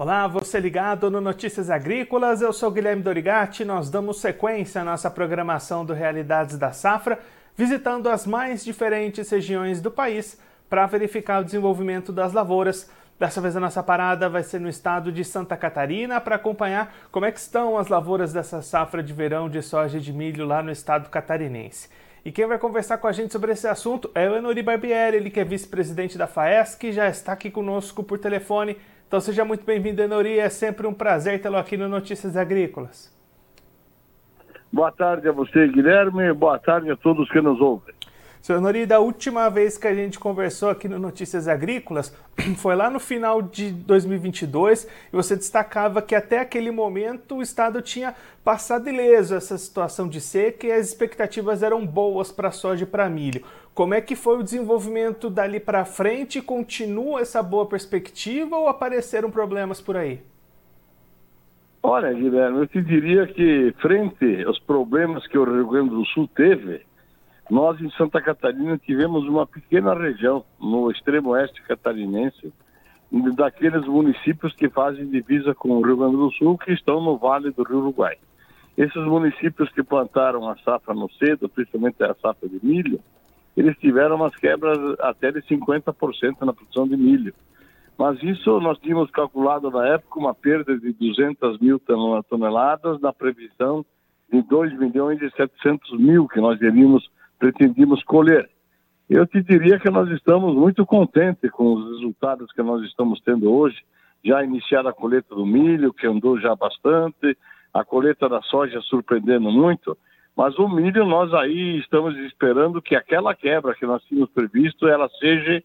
Olá, você ligado no Notícias Agrícolas, eu sou Guilherme Dorigati. Nós damos sequência à nossa programação do Realidades da Safra, visitando as mais diferentes regiões do país para verificar o desenvolvimento das lavouras. Dessa vez a nossa parada vai ser no estado de Santa Catarina para acompanhar como é que estão as lavouras dessa safra de verão de soja e de milho lá no estado catarinense. E quem vai conversar com a gente sobre esse assunto é o Enori Barbieri, ele que é vice-presidente da FAESC, já está aqui conosco por telefone. Então seja muito bem-vindo, Enori. É sempre um prazer tê-lo aqui no Notícias Agrícolas. Boa tarde a você, Guilherme. Boa tarde a todos que nos ouvem. Senhor Nori, da última vez que a gente conversou aqui no Notícias Agrícolas, foi lá no final de 2022 e você destacava que até aquele momento o Estado tinha passado ileso essa situação de seca e as expectativas eram boas para soja e para milho. Como é que foi o desenvolvimento dali para frente? Continua essa boa perspectiva ou apareceram problemas por aí? Olha, Guilherme, eu te diria que frente aos problemas que o Rio Grande do Sul teve, nós, em Santa Catarina, tivemos uma pequena região no extremo oeste catarinense, daqueles municípios que fazem divisa com o Rio Grande do Sul, que estão no Vale do Rio Uruguai. Esses municípios que plantaram a safra no cedo, principalmente a safra de milho, eles tiveram umas quebras até de 50% na produção de milho. Mas isso nós tínhamos calculado na época uma perda de 200 mil toneladas na previsão de 2 milhões e 700 mil que nós iríamos pretendíamos colher. Eu te diria que nós estamos muito contentes com os resultados que nós estamos tendo hoje. Já iniciada a colheita do milho, que andou já bastante, a colheita da soja surpreendendo muito, mas o milho nós aí estamos esperando que aquela quebra que nós tínhamos previsto, ela seja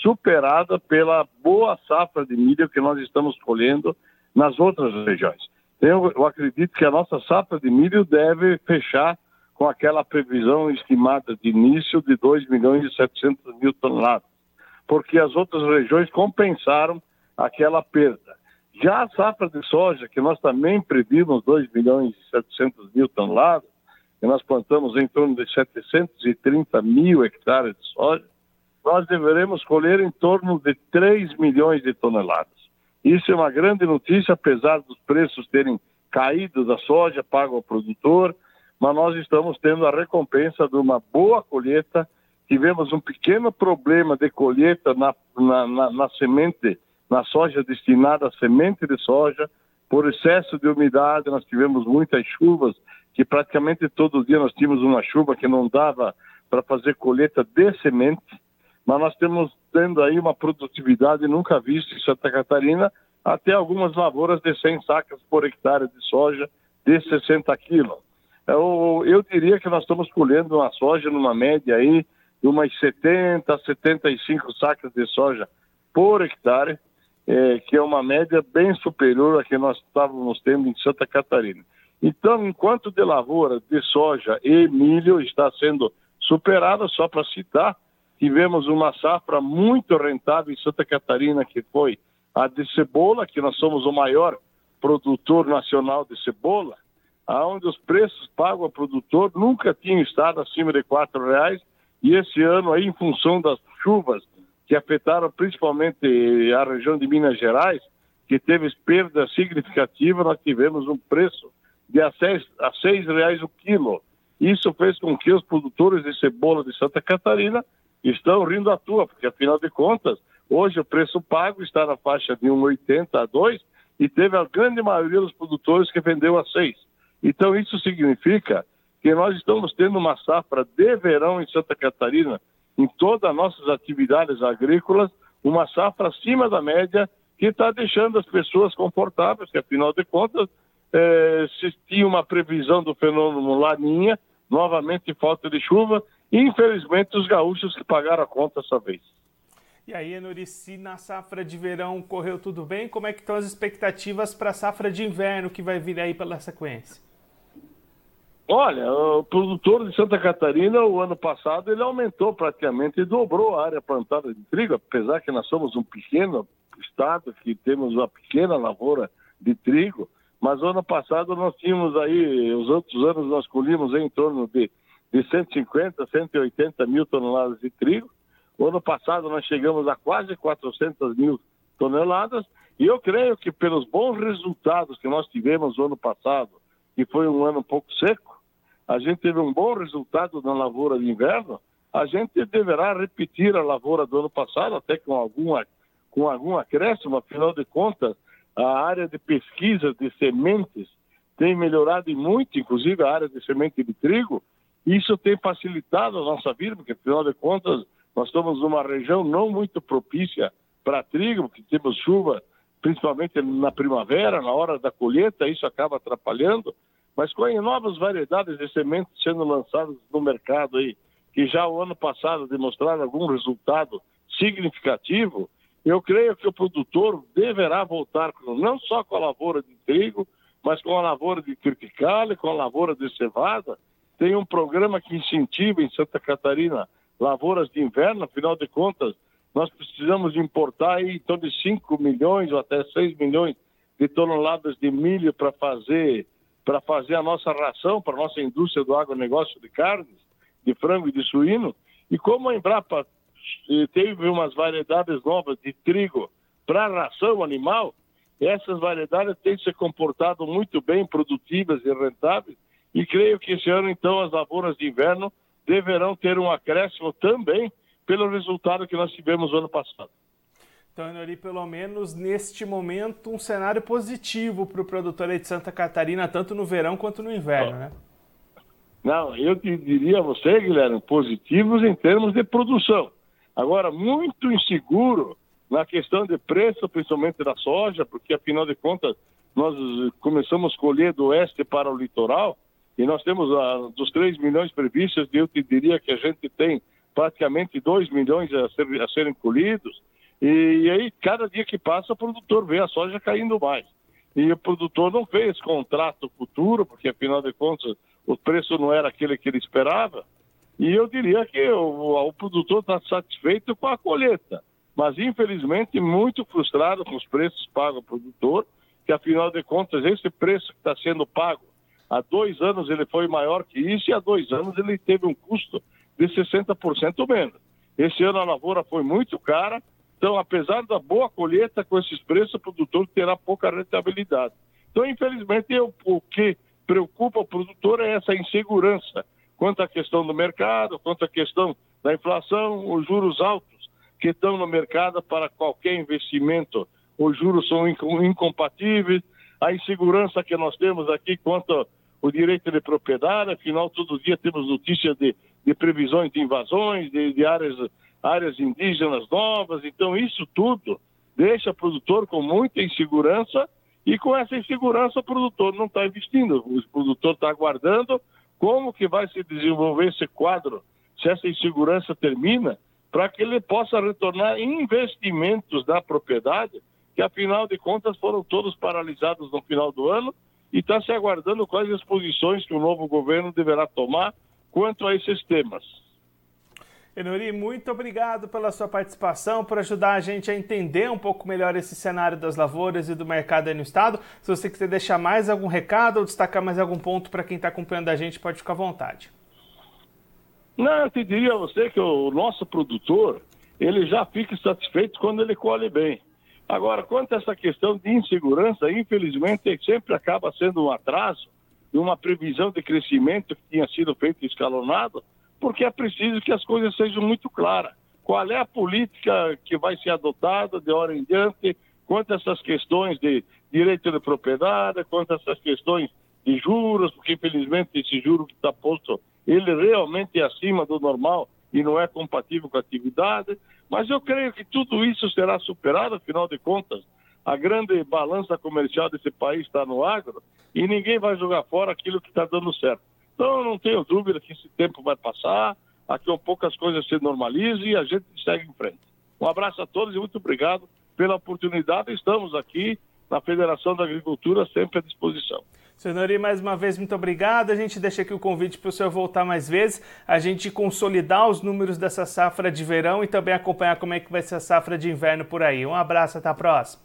superada pela boa safra de milho que nós estamos colhendo nas outras regiões. Eu, eu acredito que a nossa safra de milho deve fechar com aquela previsão estimada de início de 2 milhões e 700 mil toneladas, porque as outras regiões compensaram aquela perda. Já a safra de soja, que nós também previmos 2 milhões e 700 mil toneladas, nós plantamos em torno de 730 mil hectares de soja, nós deveremos colher em torno de 3 milhões de toneladas. Isso é uma grande notícia, apesar dos preços terem caído da soja pago ao produtor, mas nós estamos tendo a recompensa de uma boa colheita. Tivemos um pequeno problema de colheita na, na, na, na semente, na soja destinada à semente de soja, por excesso de umidade, nós tivemos muitas chuvas, que praticamente todo dia nós tínhamos uma chuva que não dava para fazer colheita de semente, mas nós temos tendo aí uma produtividade nunca vista em Santa Catarina, até algumas lavouras de 100 sacas por hectare de soja de 60 quilos. Eu, eu diria que nós estamos colhendo uma soja numa média aí de umas 70 75 sacas de soja por hectare, é, que é uma média bem superior à que nós estávamos tendo em Santa Catarina. Então, enquanto de lavoura de soja e milho está sendo superada, só para citar, tivemos uma safra muito rentável em Santa Catarina, que foi a de cebola, que nós somos o maior produtor nacional de cebola, aonde os preços pagos ao produtor nunca tinham estado acima de quatro reais e esse ano aí em função das chuvas que afetaram principalmente a região de Minas Gerais, que teve perda significativa, nós tivemos um preço de a seis, a seis reais o quilo. Isso fez com que os produtores de cebola de Santa Catarina estão rindo à toa, porque afinal de contas, hoje o preço pago está na faixa de 1,80 a 2 e teve a grande maioria dos produtores que vendeu a 6. Então, isso significa que nós estamos tendo uma safra de verão em Santa Catarina, em todas as nossas atividades agrícolas, uma safra acima da média, que está deixando as pessoas confortáveis, que afinal de contas, eh, se tinha uma previsão do fenômeno Laninha, novamente falta de chuva, e infelizmente os gaúchos que pagaram a conta essa vez. E aí, Enurici, na safra de verão correu tudo bem? Como é que estão as expectativas para a safra de inverno que vai vir aí pela sequência? Olha, o produtor de Santa Catarina, o ano passado, ele aumentou praticamente e dobrou a área plantada de trigo, apesar que nós somos um pequeno estado, que temos uma pequena lavoura de trigo, mas ano passado nós tínhamos aí, os outros anos nós colhíamos em torno de, de 150, 180 mil toneladas de trigo. O ano passado nós chegamos a quase 400 mil toneladas E eu creio que pelos bons resultados que nós tivemos no ano passado, que foi um ano um pouco seco, a gente teve um bom resultado na lavoura de inverno, a gente deverá repetir a lavoura do ano passado, até com alguma, com algum acréscimo, afinal de contas, a área de pesquisa de sementes tem melhorado muito, inclusive a área de semente de trigo. Isso tem facilitado a nossa vida, porque afinal de contas nós estamos numa região não muito propícia para trigo, porque temos chuva principalmente na primavera, na hora da colheita, isso acaba atrapalhando. Mas com novas variedades de sementes sendo lançadas no mercado aí, que já o ano passado demonstraram algum resultado significativo, eu creio que o produtor deverá voltar não só com a lavoura de trigo, mas com a lavoura de triticale, com a lavoura de cevada. Tem um programa que incentiva em Santa Catarina lavouras de inverno, afinal de contas, nós precisamos importar aí em torno de 5 milhões ou até 6 milhões de toneladas de milho para fazer para fazer a nossa ração para a nossa indústria do agronegócio de carnes, de frango e de suíno. E como a Embrapa teve umas variedades novas de trigo para ração animal, essas variedades têm se comportado muito bem, produtivas e rentáveis, e creio que esse ano, então, as lavouras de inverno deverão ter um acréscimo também pelo resultado que nós tivemos no ano passado. Então, Enori, pelo menos neste momento, um cenário positivo para o produtor de Santa Catarina, tanto no verão quanto no inverno, né? Não, eu diria a você, Guilherme, positivos em termos de produção. Agora, muito inseguro na questão de preço, principalmente da soja, porque afinal de contas nós começamos a colher do oeste para o litoral e nós temos ah, dos 3 milhões previstos, eu te diria que a gente tem praticamente 2 milhões a, ser, a serem colhidos e, e, aí, cada dia que passa, o produtor vê a soja caindo mais. E o produtor não fez contrato futuro, porque afinal de contas o preço não era aquele que ele esperava. E eu diria que o, o produtor está satisfeito com a colheita, mas infelizmente muito frustrado com os preços pagos ao produtor, que afinal de contas esse preço que está sendo pago há dois anos ele foi maior que isso e há dois anos ele teve um custo de 60% menos. Esse ano a lavoura foi muito cara, então, apesar da boa colheita, com esses preços, o produtor terá pouca rentabilidade. Então, infelizmente, eu, o que preocupa o produtor é essa insegurança quanto à questão do mercado, quanto à questão da inflação, os juros altos que estão no mercado para qualquer investimento. Os juros são incompatíveis, a insegurança que nós temos aqui quanto ao direito de propriedade, afinal, todo dia temos notícias de, de previsões de invasões, de, de áreas áreas indígenas novas. Então, isso tudo deixa o produtor com muita insegurança e com essa insegurança o produtor não está investindo. O produtor está aguardando como que vai se desenvolver esse quadro, se essa insegurança termina, para que ele possa retornar investimentos da propriedade, que afinal de contas foram todos paralisados no final do ano, e está se aguardando quais as posições que o novo governo deverá tomar quanto a esses temas. Enori, muito obrigado pela sua participação, por ajudar a gente a entender um pouco melhor esse cenário das lavouras e do mercado aí no estado. Se você quiser deixar mais algum recado ou destacar mais algum ponto para quem está acompanhando a gente, pode ficar à vontade. Não, eu te diria a você que o nosso produtor, ele já fica satisfeito quando ele colhe bem. Agora, quanto a essa questão de insegurança, infelizmente sempre acaba sendo um atraso uma previsão de crescimento que tinha sido feito escalonado, porque é preciso que as coisas sejam muito claras. Qual é a política que vai ser adotada de hora em diante quanto a essas questões de direito de propriedade, quanto a essas questões de juros, porque infelizmente esse juro que está posto, ele realmente é acima do normal e não é compatível com a atividade, mas eu creio que tudo isso será superado, afinal de contas, a grande balança comercial desse país está no agro e ninguém vai jogar fora aquilo que está dando certo. Então, não tenho dúvida que esse tempo vai passar, aqui um pouco as coisas se normalizem e a gente segue em frente. Um abraço a todos e muito obrigado pela oportunidade. Estamos aqui na Federação da Agricultura sempre à disposição. Senhor mais uma vez, muito obrigado. A gente deixa aqui o convite para o senhor voltar mais vezes, a gente consolidar os números dessa safra de verão e também acompanhar como é que vai ser a safra de inverno por aí. Um abraço, até a próxima.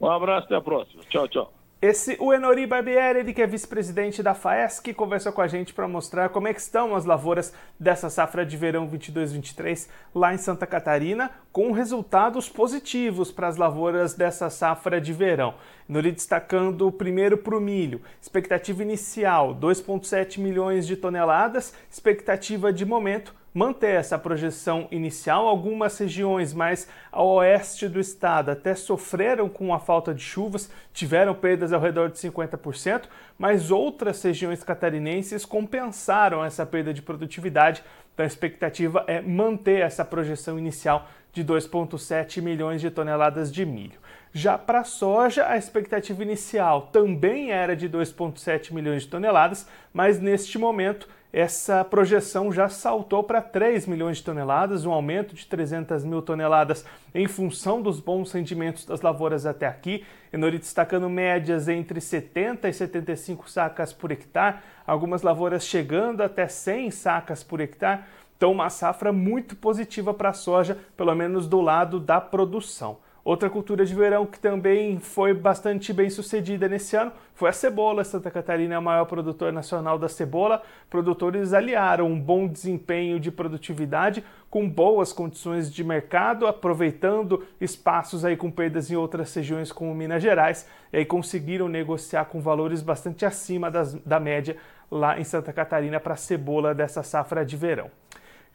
Um abraço, até a próxima. Tchau, tchau. Esse o Enori Barbieri, ele que é vice-presidente da FAESC, conversou com a gente para mostrar como é que estão as lavouras dessa safra de verão 22-23 lá em Santa Catarina, com resultados positivos para as lavouras dessa safra de verão. Enori destacando primeiro para o milho, expectativa inicial 2,7 milhões de toneladas, expectativa de momento manter essa projeção inicial. Algumas regiões mais ao oeste do estado até sofreram com a falta de chuvas, tiveram perdas ao redor de 50%, mas outras regiões catarinenses compensaram essa perda de produtividade. Então a expectativa é manter essa projeção inicial de 2,7 milhões de toneladas de milho. Já para a soja, a expectativa inicial também era de 2,7 milhões de toneladas, mas neste momento essa projeção já saltou para 3 milhões de toneladas, um aumento de 300 mil toneladas em função dos bons rendimentos das lavouras até aqui. Enori destacando médias entre 70 e 75 sacas por hectare, algumas lavouras chegando até 100 sacas por hectare. Então, uma safra muito positiva para a soja, pelo menos do lado da produção. Outra cultura de verão que também foi bastante bem sucedida nesse ano foi a cebola. Santa Catarina é o maior produtor nacional da cebola. Produtores aliaram um bom desempenho de produtividade com boas condições de mercado, aproveitando espaços aí com perdas em outras regiões como Minas Gerais, e aí conseguiram negociar com valores bastante acima das, da média lá em Santa Catarina para a cebola dessa safra de verão.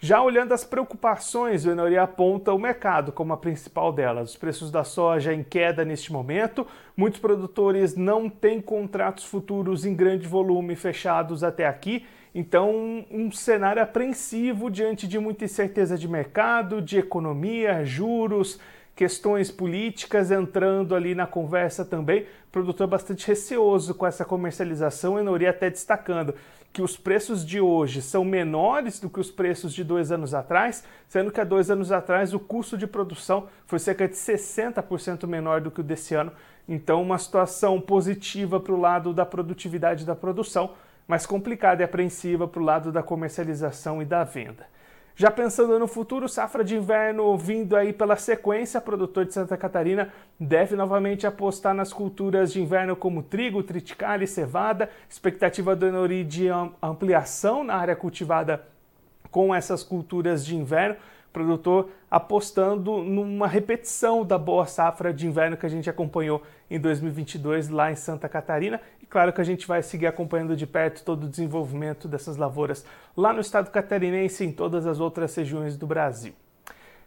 Já olhando as preocupações, o Enori aponta o mercado como a principal delas. Os preços da soja em queda neste momento, muitos produtores não têm contratos futuros em grande volume fechados até aqui, então um cenário apreensivo diante de muita incerteza de mercado, de economia, juros, questões políticas entrando ali na conversa também. produtor bastante receoso com essa comercialização, Enori até destacando que os preços de hoje são menores do que os preços de dois anos atrás, sendo que há dois anos atrás o custo de produção foi cerca de 60% menor do que o desse ano. Então, uma situação positiva para o lado da produtividade da produção, mas complicada e apreensiva para o lado da comercialização e da venda. Já pensando no futuro, safra de inverno vindo aí pela sequência, produtor de Santa Catarina deve novamente apostar nas culturas de inverno como trigo, triticale cevada. Expectativa do Enori de ampliação na área cultivada com essas culturas de inverno produtor apostando numa repetição da boa safra de inverno que a gente acompanhou em 2022 lá em Santa Catarina. E claro que a gente vai seguir acompanhando de perto todo o desenvolvimento dessas lavouras lá no estado catarinense e em todas as outras regiões do Brasil.